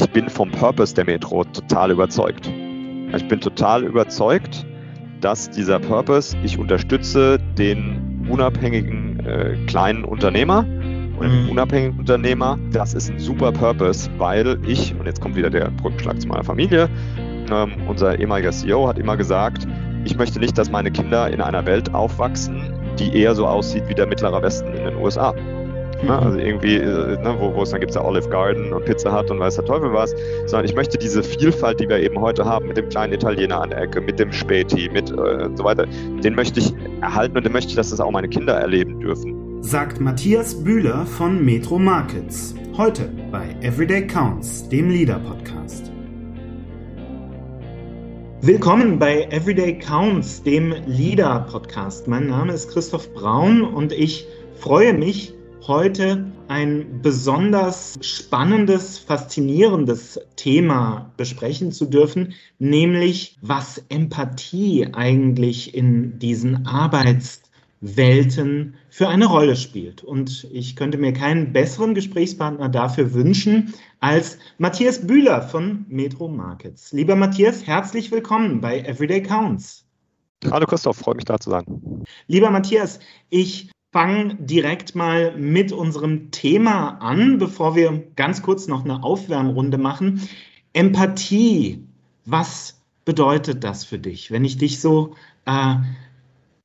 ich bin vom Purpose der Metro total überzeugt. Ich bin total überzeugt, dass dieser Purpose, ich unterstütze den unabhängigen äh, kleinen Unternehmer und den mhm. unabhängigen Unternehmer, das ist ein super Purpose, weil ich, und jetzt kommt wieder der Brückenschlag zu meiner Familie, ähm, unser ehemaliger CEO hat immer gesagt, ich möchte nicht, dass meine Kinder in einer Welt aufwachsen, die eher so aussieht wie der mittlere Westen in den USA. Ne? Also irgendwie, äh, ne, wo, wo es dann gibt es ja Olive Garden und Pizza Hut und weiß der Teufel was, sondern ich möchte diese Vielfalt, die wir eben heute haben, mit dem kleinen Italiener an der Ecke, mit dem Späti, mit äh, so weiter, den möchte ich erhalten und den möchte ich, dass das auch meine Kinder erleben dürfen. Sagt Matthias Bühler von Metro Markets. Heute bei Everyday Counts, dem Leader Podcast. Willkommen bei Everyday Counts, dem Leader Podcast. Mein Name ist Christoph Braun und ich freue mich, heute ein besonders spannendes, faszinierendes Thema besprechen zu dürfen, nämlich was Empathie eigentlich in diesen Arbeitswelten für eine Rolle spielt. Und ich könnte mir keinen besseren Gesprächspartner dafür wünschen als Matthias Bühler von Metro Markets. Lieber Matthias, herzlich willkommen bei Everyday Counts. Hallo Christoph, freue mich da zu sein. Lieber Matthias, ich fange direkt mal mit unserem Thema an, bevor wir ganz kurz noch eine Aufwärmrunde machen. Empathie, was bedeutet das für dich? Wenn ich dich so äh,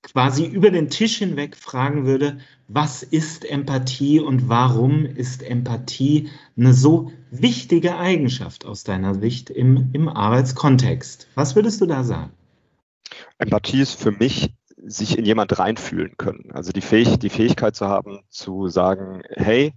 quasi über den Tisch hinweg fragen würde, was ist Empathie und warum ist Empathie eine so wichtige Eigenschaft aus deiner Sicht im, im Arbeitskontext? Was würdest du da sagen? Empathie ist für mich sich in jemand reinfühlen können. Also die, Fähig die Fähigkeit zu haben, zu sagen, hey,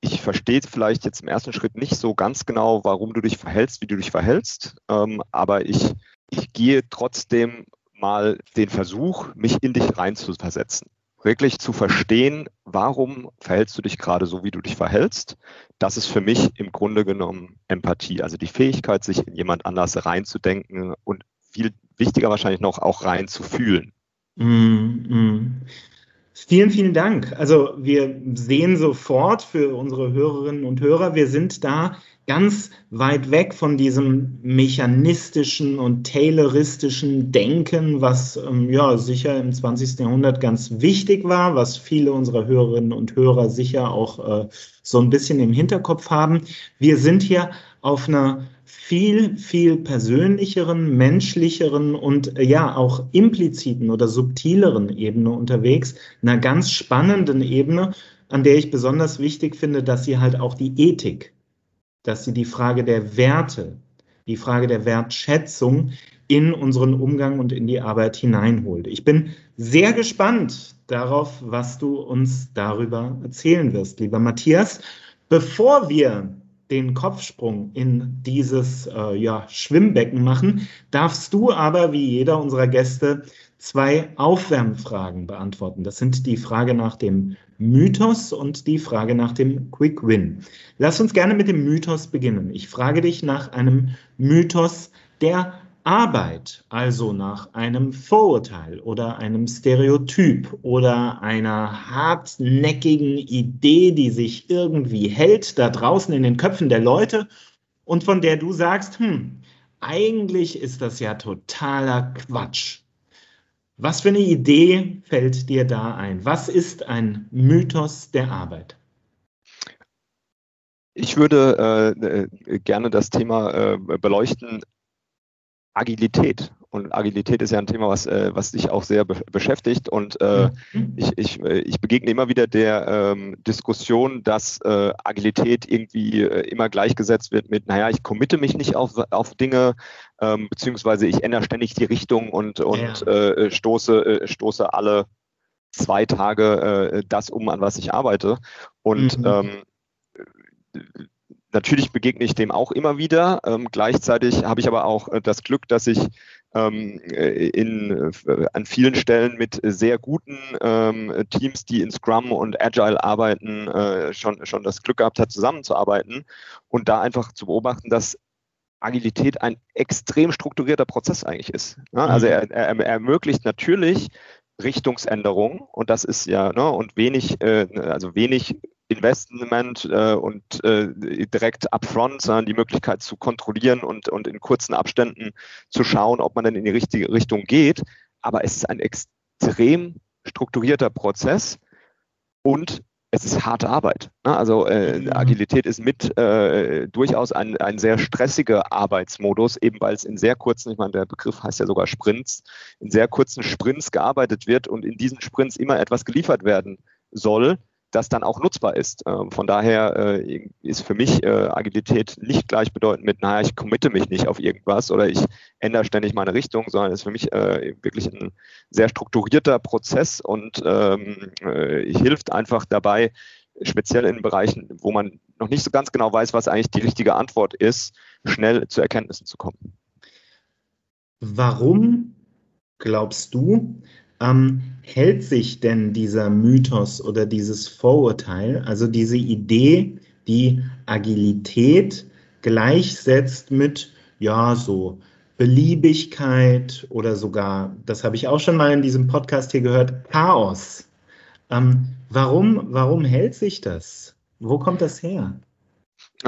ich verstehe vielleicht jetzt im ersten Schritt nicht so ganz genau, warum du dich verhältst, wie du dich verhältst, ähm, aber ich, ich gehe trotzdem mal den Versuch, mich in dich reinzuversetzen. Wirklich zu verstehen, warum verhältst du dich gerade so, wie du dich verhältst. Das ist für mich im Grunde genommen Empathie, also die Fähigkeit, sich in jemand anders reinzudenken und viel wichtiger wahrscheinlich noch auch reinzufühlen. Mm, mm. Vielen, vielen Dank. Also wir sehen sofort für unsere Hörerinnen und Hörer, wir sind da ganz weit weg von diesem mechanistischen und tayloristischen Denken, was ähm, ja sicher im 20. Jahrhundert ganz wichtig war, was viele unserer Hörerinnen und Hörer sicher auch äh, so ein bisschen im Hinterkopf haben. Wir sind hier auf einer viel, viel persönlicheren, menschlicheren und äh, ja auch impliziten oder subtileren Ebene unterwegs, einer ganz spannenden Ebene, an der ich besonders wichtig finde, dass sie halt auch die Ethik, dass sie die Frage der Werte, die Frage der Wertschätzung in unseren Umgang und in die Arbeit hineinholt. Ich bin sehr gespannt darauf, was du uns darüber erzählen wirst, lieber Matthias. Bevor wir den Kopfsprung in dieses äh, ja, Schwimmbecken machen, darfst du aber wie jeder unserer Gäste zwei Aufwärmfragen beantworten. Das sind die Frage nach dem Mythos und die Frage nach dem Quick Win. Lass uns gerne mit dem Mythos beginnen. Ich frage dich nach einem Mythos, der Arbeit, also nach einem Vorurteil oder einem Stereotyp oder einer hartnäckigen Idee, die sich irgendwie hält da draußen in den Köpfen der Leute und von der du sagst, hm, eigentlich ist das ja totaler Quatsch. Was für eine Idee fällt dir da ein? Was ist ein Mythos der Arbeit? Ich würde äh, äh gerne das Thema äh, beleuchten, Agilität. Und Agilität ist ja ein Thema, was, äh, was dich auch sehr be beschäftigt. Und äh, mhm. ich, ich, äh, ich begegne immer wieder der ähm, Diskussion, dass äh, Agilität irgendwie äh, immer gleichgesetzt wird mit, naja, ich committe mich nicht auf, auf Dinge, ähm, beziehungsweise ich ändere ständig die Richtung und, und ja. Äh, stoße, stoße alle zwei Tage das um, an was ich arbeite. Und mhm. ähm, Natürlich begegne ich dem auch immer wieder. Ähm, gleichzeitig habe ich aber auch äh, das Glück, dass ich in, äh, an vielen Stellen mit sehr guten ähm, Teams, die in Scrum und Agile arbeiten, äh, schon, schon das Glück gehabt hat, zusammenzuarbeiten und da einfach zu beobachten, dass Agilität ein extrem strukturierter Prozess eigentlich ist. Ne? Also er, er, er ermöglicht natürlich Richtungsänderungen und das ist ja, ne, und wenig, äh, also wenig Investment äh, und äh, direkt upfront, sondern die Möglichkeit zu kontrollieren und, und in kurzen Abständen zu schauen, ob man denn in die richtige Richtung geht. Aber es ist ein extrem strukturierter Prozess und es ist harte Arbeit. Ne? Also äh, mhm. Agilität ist mit äh, durchaus ein, ein sehr stressiger Arbeitsmodus, eben weil es in sehr kurzen, ich meine, der Begriff heißt ja sogar Sprints, in sehr kurzen Sprints gearbeitet wird und in diesen Sprints immer etwas geliefert werden soll, das dann auch nutzbar ist. Ähm, von daher äh, ist für mich äh, Agilität nicht gleichbedeutend mit, naja, ich committe mich nicht auf irgendwas oder ich ändere ständig meine Richtung, sondern ist für mich äh, wirklich ein sehr strukturierter Prozess und ähm, hilft einfach dabei, speziell in Bereichen, wo man noch nicht so ganz genau weiß, was eigentlich die richtige Antwort ist, schnell zu Erkenntnissen zu kommen. Warum glaubst du, ähm, hält sich denn dieser Mythos oder dieses Vorurteil, also diese Idee, die Agilität gleichsetzt mit, ja, so Beliebigkeit oder sogar, das habe ich auch schon mal in diesem Podcast hier gehört, Chaos. Ähm, warum, warum hält sich das? Wo kommt das her?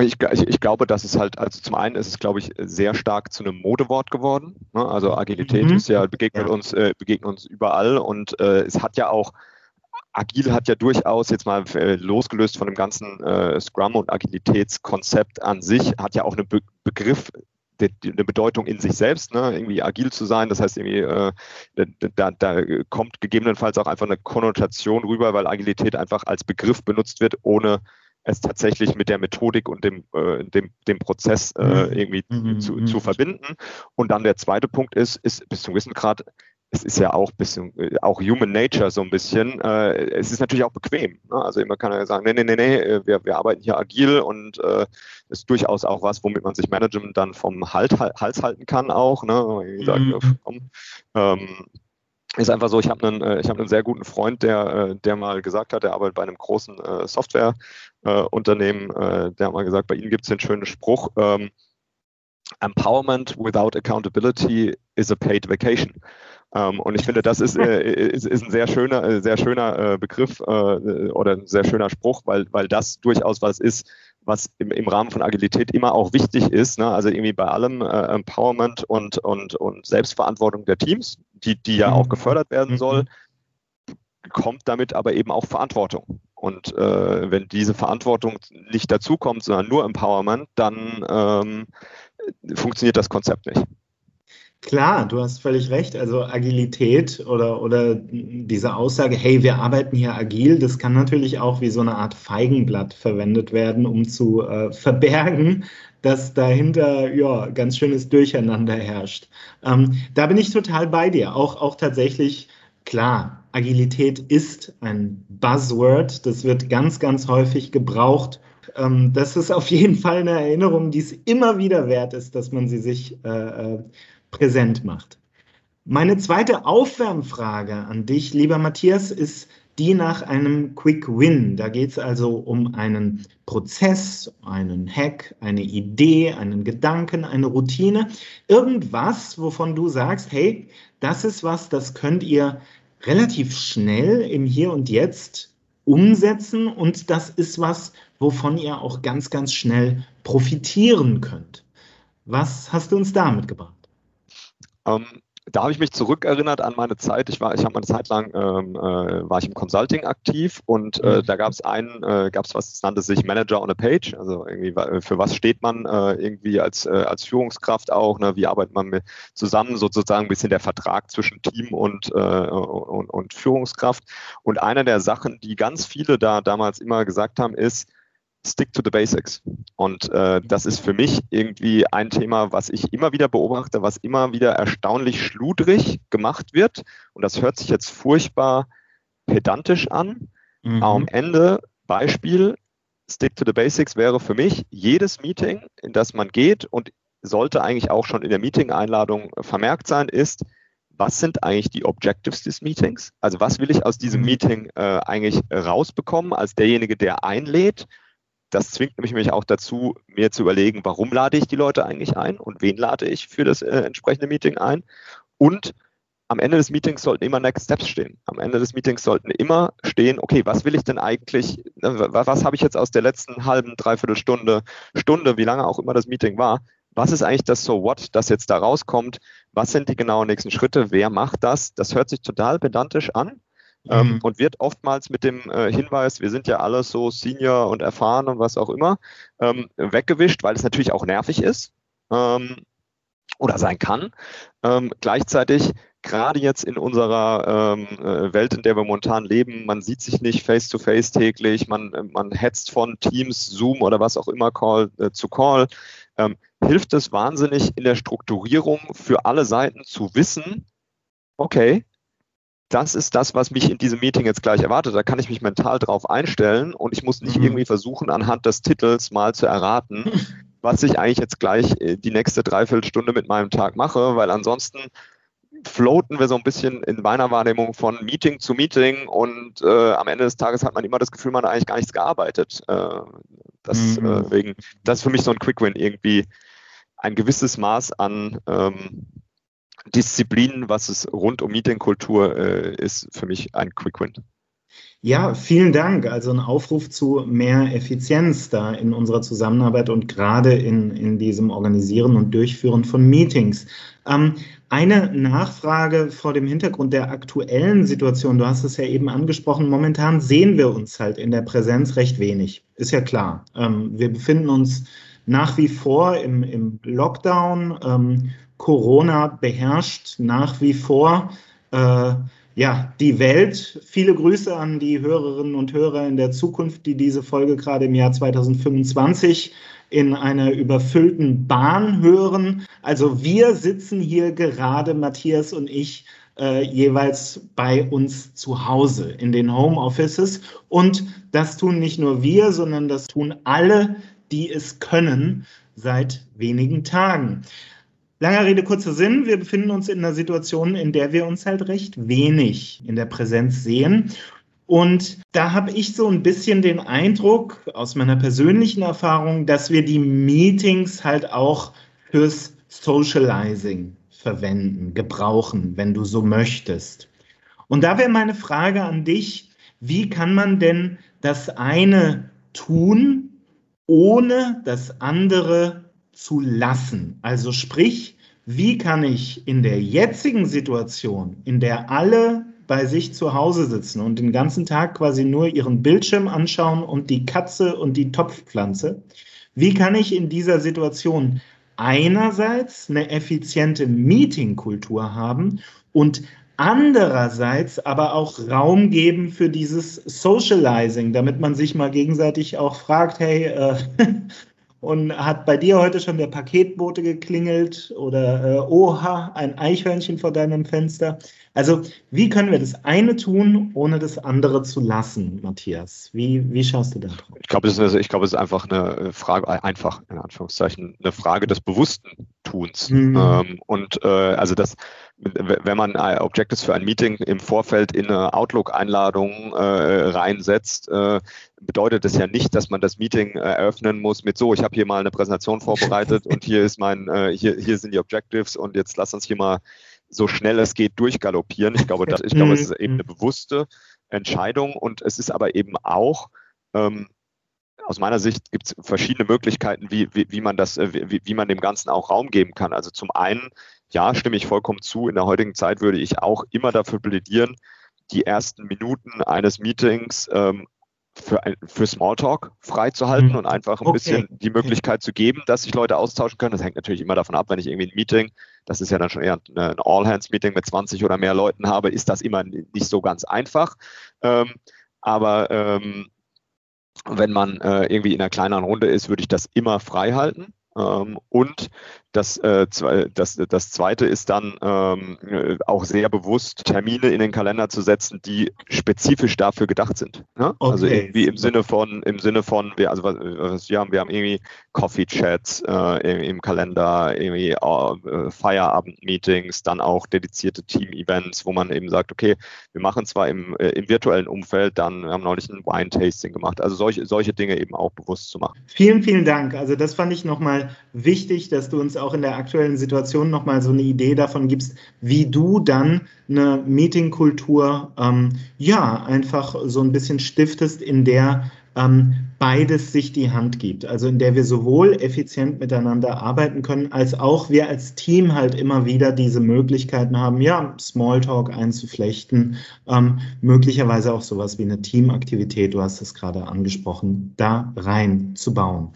Ich, ich, ich, glaube, dass es halt, also zum einen ist es, glaube ich, sehr stark zu einem Modewort geworden. Ne? Also Agilität mhm. ist ja, begegnet ja. uns, äh, begegnet uns überall und äh, es hat ja auch, Agil hat ja durchaus jetzt mal äh, losgelöst von dem ganzen äh, Scrum- und Agilitätskonzept an sich, hat ja auch einen Be Begriff, eine Bedeutung in sich selbst, ne? irgendwie agil zu sein. Das heißt, irgendwie, äh, da, da kommt gegebenenfalls auch einfach eine Konnotation rüber, weil Agilität einfach als Begriff benutzt wird, ohne es tatsächlich mit der Methodik und dem, äh, dem, dem Prozess äh, mhm. irgendwie mhm. zu, zu mhm. verbinden. Und dann der zweite Punkt ist, ist bis zum gewissen Grad, es ist ja auch bisschen, äh, auch Human Nature so ein bisschen. Äh, es ist natürlich auch bequem. Ne? Also immer kann er sagen, nee, nee, nee, nee, äh, wir, wir arbeiten hier agil und äh, ist durchaus auch was, womit man sich Management dann vom halt, Hals halten kann auch. Ne? Sagt, mhm. komm, ähm, ist einfach so, ich habe einen, äh, ich hab einen sehr guten Freund, der, äh, der mal gesagt hat, der arbeitet bei einem großen äh, Softwareunternehmen, der hat mal gesagt, bei Ihnen gibt es den schönen Spruch, ähm, Empowerment without accountability is a paid vacation. Ähm, und ich finde, das ist, ist, ist, ein sehr schöner, sehr schöner Begriff oder ein sehr schöner Spruch, weil, weil das durchaus was ist, was im, im Rahmen von Agilität immer auch wichtig ist. Ne? Also irgendwie bei allem äh, Empowerment und, und, und Selbstverantwortung der Teams, die, die ja auch mhm. gefördert werden mhm. soll, kommt damit aber eben auch Verantwortung. Und äh, wenn diese Verantwortung nicht dazukommt, sondern nur Empowerment, dann ähm, funktioniert das Konzept nicht. Klar, du hast völlig recht. Also Agilität oder, oder diese Aussage, hey, wir arbeiten hier agil, das kann natürlich auch wie so eine Art Feigenblatt verwendet werden, um zu äh, verbergen, dass dahinter ja ganz schönes Durcheinander herrscht. Ähm, da bin ich total bei dir. Auch, auch tatsächlich, klar, Agilität ist ein Buzzword. Das wird ganz, ganz häufig gebraucht. Ähm, das ist auf jeden Fall eine Erinnerung, die es immer wieder wert ist, dass man sie sich äh, äh präsent macht. Meine zweite Aufwärmfrage an dich, lieber Matthias, ist die nach einem Quick Win. Da geht es also um einen Prozess, einen Hack, eine Idee, einen Gedanken, eine Routine. Irgendwas, wovon du sagst, hey, das ist was, das könnt ihr relativ schnell im Hier und Jetzt umsetzen und das ist was, wovon ihr auch ganz, ganz schnell profitieren könnt. Was hast du uns da mitgebracht? Ähm, da habe ich mich zurückerinnert an meine Zeit. Ich war, ich habe eine Zeit lang ähm, äh, war ich im Consulting aktiv und äh, mhm. da gab es einen, äh, gab es was, das nannte sich Manager on a Page. Also irgendwie für was steht man äh, irgendwie als äh, als Führungskraft auch? Ne? Wie arbeitet man mit zusammen? Sozusagen ein bisschen der Vertrag zwischen Team und, äh, und und Führungskraft. Und eine der Sachen, die ganz viele da damals immer gesagt haben, ist stick to the basics. Und äh, das ist für mich irgendwie ein Thema, was ich immer wieder beobachte, was immer wieder erstaunlich schludrig gemacht wird. Und das hört sich jetzt furchtbar pedantisch an. Mhm. Am Ende, Beispiel, stick to the basics wäre für mich jedes Meeting, in das man geht und sollte eigentlich auch schon in der Meeting-Einladung vermerkt sein, ist, was sind eigentlich die Objectives des Meetings? Also was will ich aus diesem mhm. Meeting äh, eigentlich rausbekommen als derjenige, der einlädt? Das zwingt mich auch dazu, mir zu überlegen, warum lade ich die Leute eigentlich ein und wen lade ich für das äh, entsprechende Meeting ein. Und am Ende des Meetings sollten immer Next Steps stehen. Am Ende des Meetings sollten immer stehen, okay, was will ich denn eigentlich, ne, was habe ich jetzt aus der letzten halben, dreiviertel Stunde, Stunde, wie lange auch immer das Meeting war, was ist eigentlich das So What, das jetzt da rauskommt? Was sind die genauen nächsten Schritte? Wer macht das? Das hört sich total pedantisch an. Ähm, mhm. Und wird oftmals mit dem äh, Hinweis, wir sind ja alle so senior und erfahren und was auch immer, ähm, weggewischt, weil es natürlich auch nervig ist ähm, oder sein kann. Gleichzeitig gerade jetzt in unserer ähm, äh, Welt, in der wir momentan leben, man sieht sich nicht face to face täglich, man, man hetzt von Teams, Zoom oder was auch immer Call äh, zu Call. Ähm, hilft es wahnsinnig in der Strukturierung für alle Seiten zu wissen, okay, das ist das, was mich in diesem Meeting jetzt gleich erwartet. Da kann ich mich mental drauf einstellen und ich muss nicht mhm. irgendwie versuchen, anhand des Titels mal zu erraten, was ich eigentlich jetzt gleich äh, die nächste Dreiviertelstunde mit meinem Tag mache, weil ansonsten floaten wir so ein bisschen in meiner Wahrnehmung von Meeting zu Meeting und äh, am Ende des Tages hat man immer das Gefühl, man hat eigentlich gar nichts gearbeitet. Äh, das, mhm. äh, das ist für mich so ein Quick Win, irgendwie ein gewisses Maß an ähm, Disziplin, was es rund um Meetingkultur äh, ist, für mich ein Quick Win. Ja, vielen Dank. Also ein Aufruf zu mehr Effizienz da in unserer Zusammenarbeit und gerade in, in diesem Organisieren und Durchführen von Meetings. Ähm, eine Nachfrage vor dem Hintergrund der aktuellen Situation. Du hast es ja eben angesprochen. Momentan sehen wir uns halt in der Präsenz recht wenig. Ist ja klar. Ähm, wir befinden uns nach wie vor im, im Lockdown. Ähm, Corona beherrscht nach wie vor. Äh, ja, die Welt. Viele Grüße an die Hörerinnen und Hörer in der Zukunft, die diese Folge gerade im Jahr 2025 in einer überfüllten Bahn hören. Also wir sitzen hier gerade, Matthias und ich, äh, jeweils bei uns zu Hause in den Homeoffices. Und das tun nicht nur wir, sondern das tun alle, die es können, seit wenigen Tagen. Langer Rede, kurzer Sinn. Wir befinden uns in einer Situation, in der wir uns halt recht wenig in der Präsenz sehen. Und da habe ich so ein bisschen den Eindruck aus meiner persönlichen Erfahrung, dass wir die Meetings halt auch fürs Socializing verwenden, gebrauchen, wenn du so möchtest. Und da wäre meine Frage an dich, wie kann man denn das eine tun, ohne das andere zu lassen. Also sprich, wie kann ich in der jetzigen Situation, in der alle bei sich zu Hause sitzen und den ganzen Tag quasi nur ihren Bildschirm anschauen und die Katze und die Topfpflanze, wie kann ich in dieser Situation einerseits eine effiziente Meetingkultur haben und andererseits aber auch Raum geben für dieses Socializing, damit man sich mal gegenseitig auch fragt, hey, äh, und hat bei dir heute schon der Paketbote geklingelt oder äh, oha, ein Eichhörnchen vor deinem Fenster? Also, wie können wir das eine tun, ohne das andere zu lassen, Matthias? Wie, wie schaust du da drauf? Ich glaube, es, ist, glaub, es ist einfach eine Frage, einfach in Anführungszeichen, eine Frage des bewussten Tuns. Mhm. Ähm, und äh, also das, wenn man Objectives für ein Meeting im Vorfeld in eine Outlook-Einladung äh, reinsetzt, äh, bedeutet das ja nicht, dass man das Meeting äh, eröffnen muss mit so, ich habe hier mal eine Präsentation vorbereitet und hier ist mein, äh, hier, hier sind die Objectives und jetzt lass uns hier mal so schnell es geht durchgaloppieren. Ich glaube, das, ich glaube, es ist eben eine bewusste Entscheidung und es ist aber eben auch ähm, aus meiner Sicht gibt es verschiedene Möglichkeiten, wie, wie, wie man das, äh, wie, wie man dem Ganzen auch Raum geben kann. Also zum einen, ja, stimme ich vollkommen zu. In der heutigen Zeit würde ich auch immer dafür plädieren, die ersten Minuten eines Meetings ähm, für, für Smalltalk freizuhalten mhm. und einfach ein okay. bisschen die Möglichkeit zu geben, dass sich Leute austauschen können. Das hängt natürlich immer davon ab, wenn ich irgendwie ein Meeting, das ist ja dann schon eher ein All-Hands-Meeting mit 20 oder mehr Leuten habe, ist das immer nicht so ganz einfach. Ähm, aber ähm, wenn man äh, irgendwie in einer kleineren Runde ist, würde ich das immer frei halten. Ähm, und das, äh, das, das Zweite ist dann ähm, auch sehr bewusst Termine in den Kalender zu setzen, die spezifisch dafür gedacht sind. Ne? Okay. Also irgendwie im Sinne von, im Sinne von, wir, also was wir haben, wir haben irgendwie Coffee-Chats äh, im, Kalender, irgendwie äh, Feierabend-Meetings, dann auch dedizierte Team-Events, wo man eben sagt, okay, wir machen zwar im, äh, im virtuellen Umfeld, dann wir haben neulich ein Wine-Tasting gemacht. Also solche, solche Dinge eben auch bewusst zu machen. Vielen, vielen Dank. Also das fand ich nochmal wichtig, dass du uns auch in der aktuellen Situation nochmal so eine Idee davon gibst, wie du dann eine Meetingkultur ähm, ja einfach so ein bisschen stiftest, in der ähm, beides sich die Hand gibt. Also in der wir sowohl effizient miteinander arbeiten können, als auch wir als Team halt immer wieder diese Möglichkeiten haben, ja, Smalltalk einzuflechten, ähm, möglicherweise auch sowas wie eine Teamaktivität, du hast es gerade angesprochen, da reinzubauen.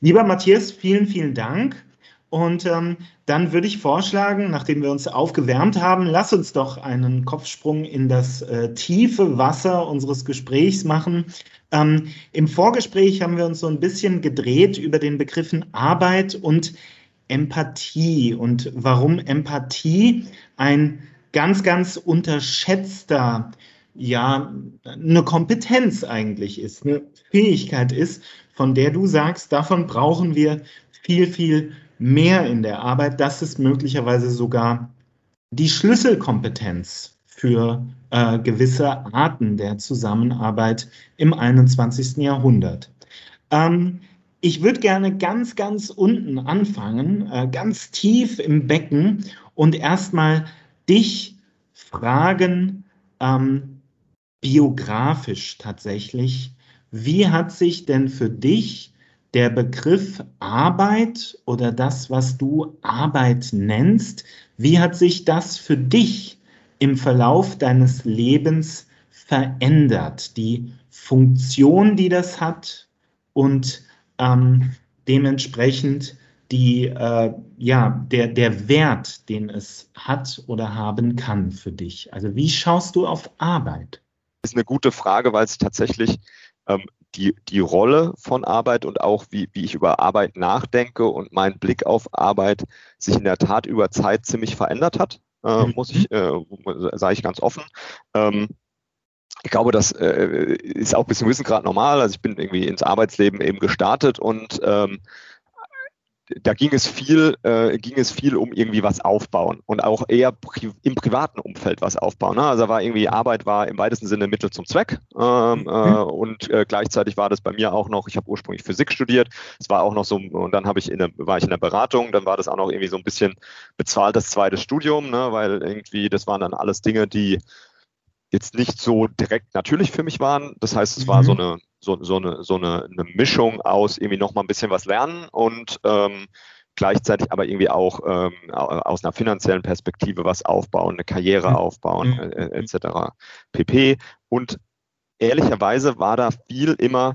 Lieber Matthias, vielen, vielen Dank. Und ähm, dann würde ich vorschlagen, nachdem wir uns aufgewärmt haben, lass uns doch einen Kopfsprung in das äh, tiefe Wasser unseres Gesprächs machen. Ähm, Im Vorgespräch haben wir uns so ein bisschen gedreht über den Begriffen Arbeit und Empathie und warum Empathie ein ganz, ganz unterschätzter, ja, eine Kompetenz eigentlich ist, eine Fähigkeit ist, von der du sagst, davon brauchen wir viel, viel mehr in der Arbeit. Das ist möglicherweise sogar die Schlüsselkompetenz für äh, gewisse Arten der Zusammenarbeit im 21. Jahrhundert. Ähm, ich würde gerne ganz, ganz unten anfangen, äh, ganz tief im Becken und erstmal dich fragen, ähm, biografisch tatsächlich, wie hat sich denn für dich der Begriff Arbeit oder das, was du Arbeit nennst, wie hat sich das für dich im Verlauf deines Lebens verändert? Die Funktion, die das hat und ähm, dementsprechend die, äh, ja, der, der Wert, den es hat oder haben kann für dich. Also wie schaust du auf Arbeit? Ist eine gute Frage, weil es tatsächlich ähm, die, die Rolle von Arbeit und auch wie, wie ich über Arbeit nachdenke und mein Blick auf Arbeit sich in der Tat über Zeit ziemlich verändert hat, äh, mhm. muss ich, äh, sage ich ganz offen. Ähm, ich glaube, das äh, ist auch ein bisschen Wissen gerade normal. Also ich bin irgendwie ins Arbeitsleben eben gestartet und ähm, da ging es viel, äh, ging es viel um irgendwie was aufbauen und auch eher pri im privaten Umfeld was aufbauen. Ne? Also war irgendwie Arbeit war im weitesten Sinne Mittel zum Zweck ähm, mhm. äh, und äh, gleichzeitig war das bei mir auch noch. Ich habe ursprünglich Physik studiert. Es war auch noch so und dann habe ich in der, war ich in der Beratung. Dann war das auch noch irgendwie so ein bisschen bezahltes zweites Studium, ne? weil irgendwie das waren dann alles Dinge, die jetzt nicht so direkt natürlich für mich waren. Das heißt, es mhm. war so eine so, so, eine, so eine, eine Mischung aus irgendwie noch mal ein bisschen was lernen und ähm, gleichzeitig aber irgendwie auch ähm, aus einer finanziellen Perspektive was aufbauen, eine Karriere mhm. aufbauen, mhm. äh, etc. pp. Und ehrlicherweise war da viel immer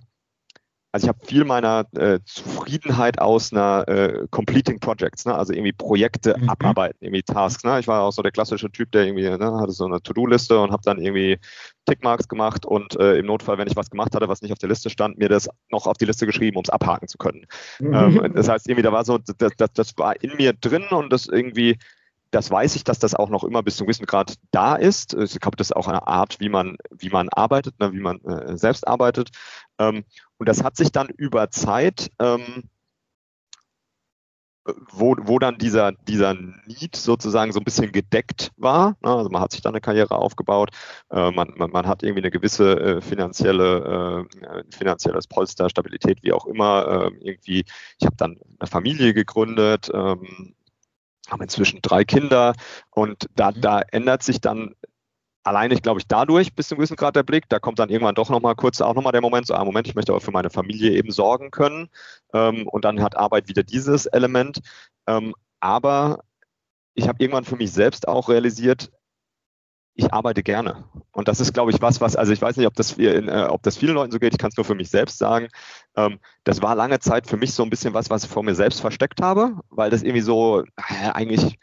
also ich habe viel meiner äh, Zufriedenheit aus einer äh, Completing Projects, ne? also irgendwie Projekte mhm. abarbeiten, irgendwie Tasks. Ne? Ich war auch so der klassische Typ, der irgendwie ne, hatte so eine To-Do-Liste und habe dann irgendwie Tickmarks gemacht und äh, im Notfall, wenn ich was gemacht hatte, was nicht auf der Liste stand, mir das noch auf die Liste geschrieben, um es abhaken zu können. Mhm. Ähm, das heißt, irgendwie da war so, das, das, das war in mir drin und das irgendwie das weiß ich, dass das auch noch immer bis zum gewissen Grad da ist. Ich glaube, das ist auch eine Art, wie man, wie man arbeitet, ne, wie man äh, selbst arbeitet. Ähm, und das hat sich dann über Zeit, ähm, wo, wo dann dieser, dieser Need sozusagen so ein bisschen gedeckt war. Ne? Also man hat sich dann eine Karriere aufgebaut, äh, man, man, man, hat irgendwie eine gewisse äh, finanzielle, äh, finanzielles Polster, Stabilität, wie auch immer. Ähm, irgendwie, ich habe dann eine Familie gegründet, ähm, haben inzwischen drei Kinder und da, mhm. da ändert sich dann alleine, glaube ich, dadurch bis zum gewissen Grad der Blick. Da kommt dann irgendwann doch nochmal kurz auch nochmal der Moment, so, ah, Moment, ich möchte aber für meine Familie eben sorgen können. Ähm, und dann hat Arbeit wieder dieses Element. Ähm, aber ich habe irgendwann für mich selbst auch realisiert, ich arbeite gerne. Und das ist, glaube ich, was, was, also ich weiß nicht, ob das, in, äh, ob das vielen Leuten so geht, ich kann es nur für mich selbst sagen. Ähm, das war lange Zeit für mich so ein bisschen was, was ich vor mir selbst versteckt habe, weil das irgendwie so, äh, eigentlich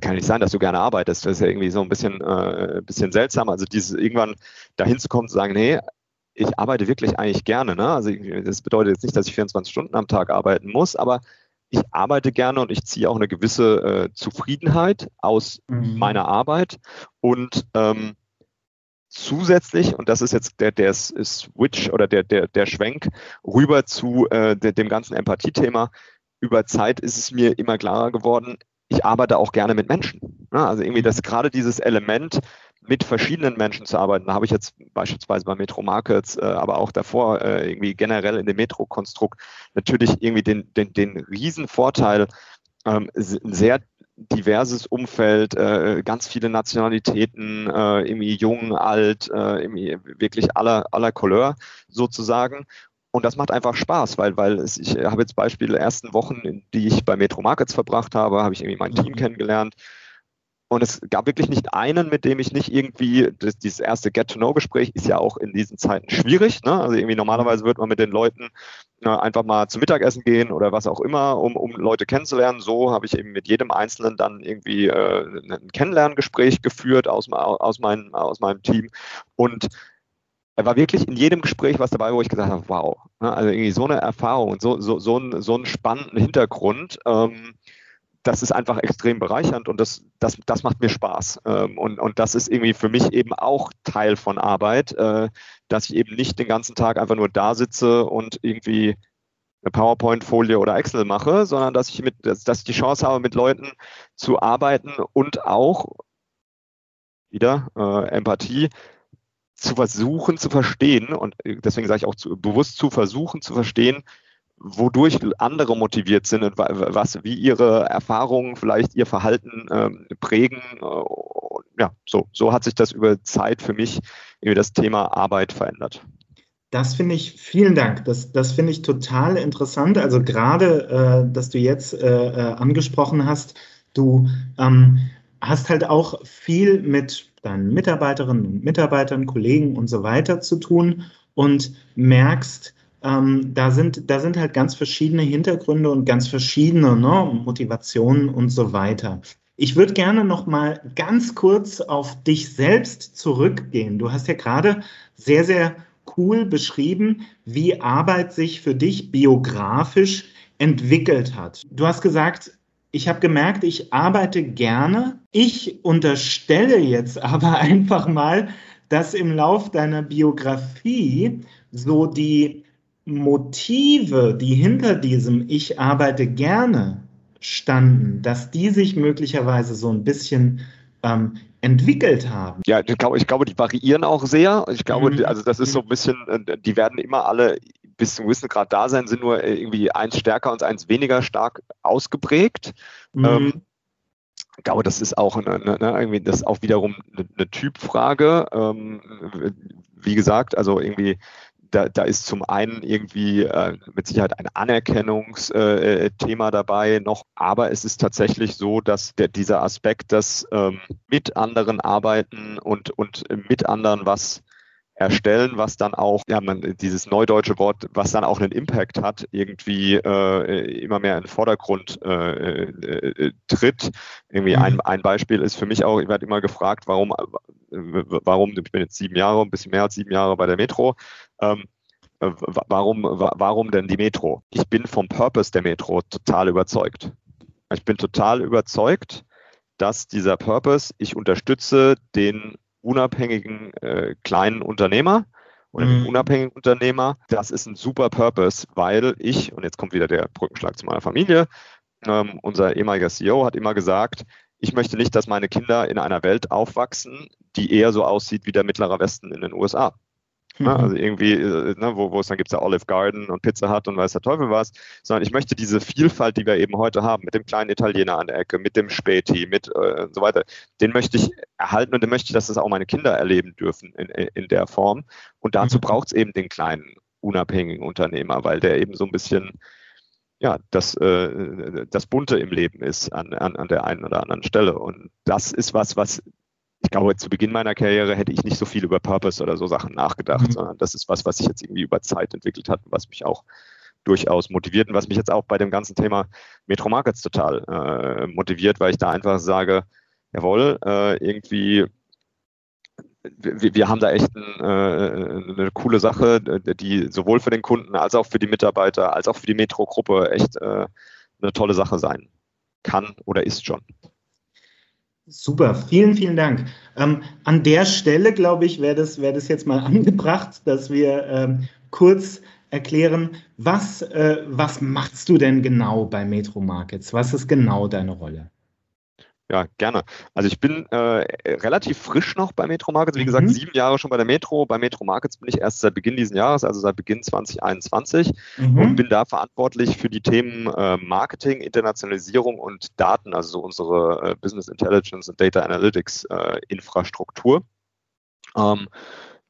kann nicht sein, dass du gerne arbeitest. Das ist ja irgendwie so ein bisschen, äh, bisschen seltsam. Also dieses irgendwann dahin zu kommen, zu sagen, nee, ich arbeite wirklich eigentlich gerne. Ne? Also das bedeutet jetzt nicht, dass ich 24 Stunden am Tag arbeiten muss, aber ich arbeite gerne und ich ziehe auch eine gewisse äh, Zufriedenheit aus mhm. meiner Arbeit und ähm, zusätzlich, und das ist jetzt der, der Switch oder der, der, der Schwenk rüber zu äh, der, dem ganzen Empathie-Thema, über Zeit ist es mir immer klarer geworden, ich arbeite auch gerne mit Menschen. Also irgendwie das gerade dieses Element, mit verschiedenen Menschen zu arbeiten. Da habe ich jetzt beispielsweise bei Metro Markets, äh, aber auch davor äh, irgendwie generell in dem Metro-Konstrukt natürlich irgendwie den, den, den Riesenvorteil, ähm, sehr diverses Umfeld, äh, ganz viele Nationalitäten, äh, irgendwie jung, alt, äh, irgendwie wirklich aller, aller Couleur sozusagen. Und das macht einfach Spaß, weil, weil es, ich habe jetzt Beispiele ersten Wochen, die ich bei Metro Markets verbracht habe, habe ich irgendwie mein Team mhm. kennengelernt, und es gab wirklich nicht einen, mit dem ich nicht irgendwie, das, dieses erste Get-to-Know-Gespräch ist ja auch in diesen Zeiten schwierig. Ne? Also irgendwie normalerweise wird man mit den Leuten äh, einfach mal zum Mittagessen gehen oder was auch immer, um, um Leute kennenzulernen. So habe ich eben mit jedem Einzelnen dann irgendwie äh, ein Kennenlerngespräch geführt aus, aus, mein, aus meinem Team. Und er war wirklich in jedem Gespräch was dabei, wo ich gesagt habe, wow, ne? also irgendwie so eine Erfahrung und so, so, so, ein, so einen spannenden Hintergrund. Ähm, das ist einfach extrem bereichernd und das, das, das macht mir Spaß. Ähm, und, und das ist irgendwie für mich eben auch Teil von Arbeit, äh, dass ich eben nicht den ganzen Tag einfach nur da sitze und irgendwie eine PowerPoint-Folie oder Excel mache, sondern dass ich mit, dass, ich die Chance habe, mit Leuten zu arbeiten und auch wieder äh, Empathie zu versuchen zu verstehen und deswegen sage ich auch zu, bewusst zu versuchen zu verstehen, wodurch andere motiviert sind und was, wie ihre Erfahrungen vielleicht ihr Verhalten ähm, prägen. Äh, ja, so, so hat sich das über Zeit für mich über das Thema Arbeit verändert. Das finde ich, vielen Dank. Das, das finde ich total interessant. Also gerade, äh, dass du jetzt äh, äh, angesprochen hast, du ähm, hast halt auch viel mit deinen Mitarbeiterinnen und Mitarbeitern, Kollegen und so weiter zu tun und merkst, ähm, da, sind, da sind halt ganz verschiedene Hintergründe und ganz verschiedene ne, Motivationen und so weiter. Ich würde gerne noch mal ganz kurz auf dich selbst zurückgehen. Du hast ja gerade sehr, sehr cool beschrieben, wie Arbeit sich für dich biografisch entwickelt hat. Du hast gesagt, ich habe gemerkt, ich arbeite gerne. Ich unterstelle jetzt aber einfach mal, dass im Lauf deiner Biografie so die Motive, die hinter diesem Ich arbeite gerne standen, dass die sich möglicherweise so ein bisschen ähm, entwickelt haben. Ja, ich glaube, ich glaube, die variieren auch sehr. Ich glaube, mhm. also das ist so ein bisschen, äh, die werden immer alle bis zum gewissen Grad da sein, sind nur irgendwie eins stärker und eins weniger stark ausgeprägt. Mhm. Ähm, ich glaube, das ist auch eine, eine, irgendwie das auch wiederum eine, eine Typfrage. Ähm, wie gesagt, also irgendwie da, da ist zum einen irgendwie äh, mit Sicherheit ein Anerkennungsthema äh, dabei noch, aber es ist tatsächlich so, dass der, dieser Aspekt, dass ähm, mit anderen arbeiten und, und mit anderen was erstellen, was dann auch, ja, man, dieses neudeutsche Wort, was dann auch einen Impact hat, irgendwie äh, immer mehr in den Vordergrund äh, äh, tritt. Irgendwie mhm. ein, ein Beispiel ist für mich auch, ich werde immer gefragt, warum, äh, warum, ich bin jetzt sieben Jahre, ein bisschen mehr als sieben Jahre bei der Metro, ähm, äh, warum, warum denn die Metro? Ich bin vom Purpose der Metro total überzeugt. Ich bin total überzeugt, dass dieser Purpose, ich unterstütze den unabhängigen äh, kleinen Unternehmer oder mhm. unabhängigen Unternehmer. Das ist ein super Purpose, weil ich, und jetzt kommt wieder der Brückenschlag zu meiner Familie, ähm, unser ehemaliger CEO hat immer gesagt, ich möchte nicht, dass meine Kinder in einer Welt aufwachsen, die eher so aussieht wie der mittlere Westen in den USA. Ne? Mhm. Also irgendwie, äh, ne, wo, wo es dann gibt es ja Olive Garden und Pizza Hut und weiß der Teufel was, sondern ich möchte diese Vielfalt, die wir eben heute haben, mit dem kleinen Italiener an der Ecke, mit dem Späti, mit äh, so weiter, den möchte ich erhalten und den möchte ich, dass das auch meine Kinder erleben dürfen in, in der Form. Und dazu mhm. braucht es eben den kleinen, unabhängigen Unternehmer, weil der eben so ein bisschen ja, das, äh, das Bunte im Leben ist an, an, an der einen oder anderen Stelle. Und das ist was, was ich glaube, zu Beginn meiner Karriere hätte ich nicht so viel über Purpose oder so Sachen nachgedacht, mhm. sondern das ist was, was sich jetzt irgendwie über Zeit entwickelt hat und was mich auch durchaus motiviert und was mich jetzt auch bei dem ganzen Thema Metro Markets total äh, motiviert, weil ich da einfach sage, jawohl, äh, irgendwie wir, wir, haben da echt ein, äh, eine coole Sache, die sowohl für den Kunden als auch für die Mitarbeiter als auch für die Metro-Gruppe echt äh, eine tolle Sache sein kann oder ist schon. Super, vielen, vielen Dank. Ähm, an der Stelle, glaube ich, wäre das, wär das jetzt mal angebracht, dass wir ähm, kurz erklären, was, äh, was machst du denn genau bei Metro Markets? Was ist genau deine Rolle? Ja, gerne. Also ich bin äh, relativ frisch noch bei Metro Markets. Wie gesagt, mhm. sieben Jahre schon bei der Metro. Bei Metro Markets bin ich erst seit Beginn dieses Jahres, also seit Beginn 2021 mhm. und bin da verantwortlich für die Themen äh, Marketing, Internationalisierung und Daten, also so unsere äh, Business Intelligence und Data Analytics äh, Infrastruktur. Ähm,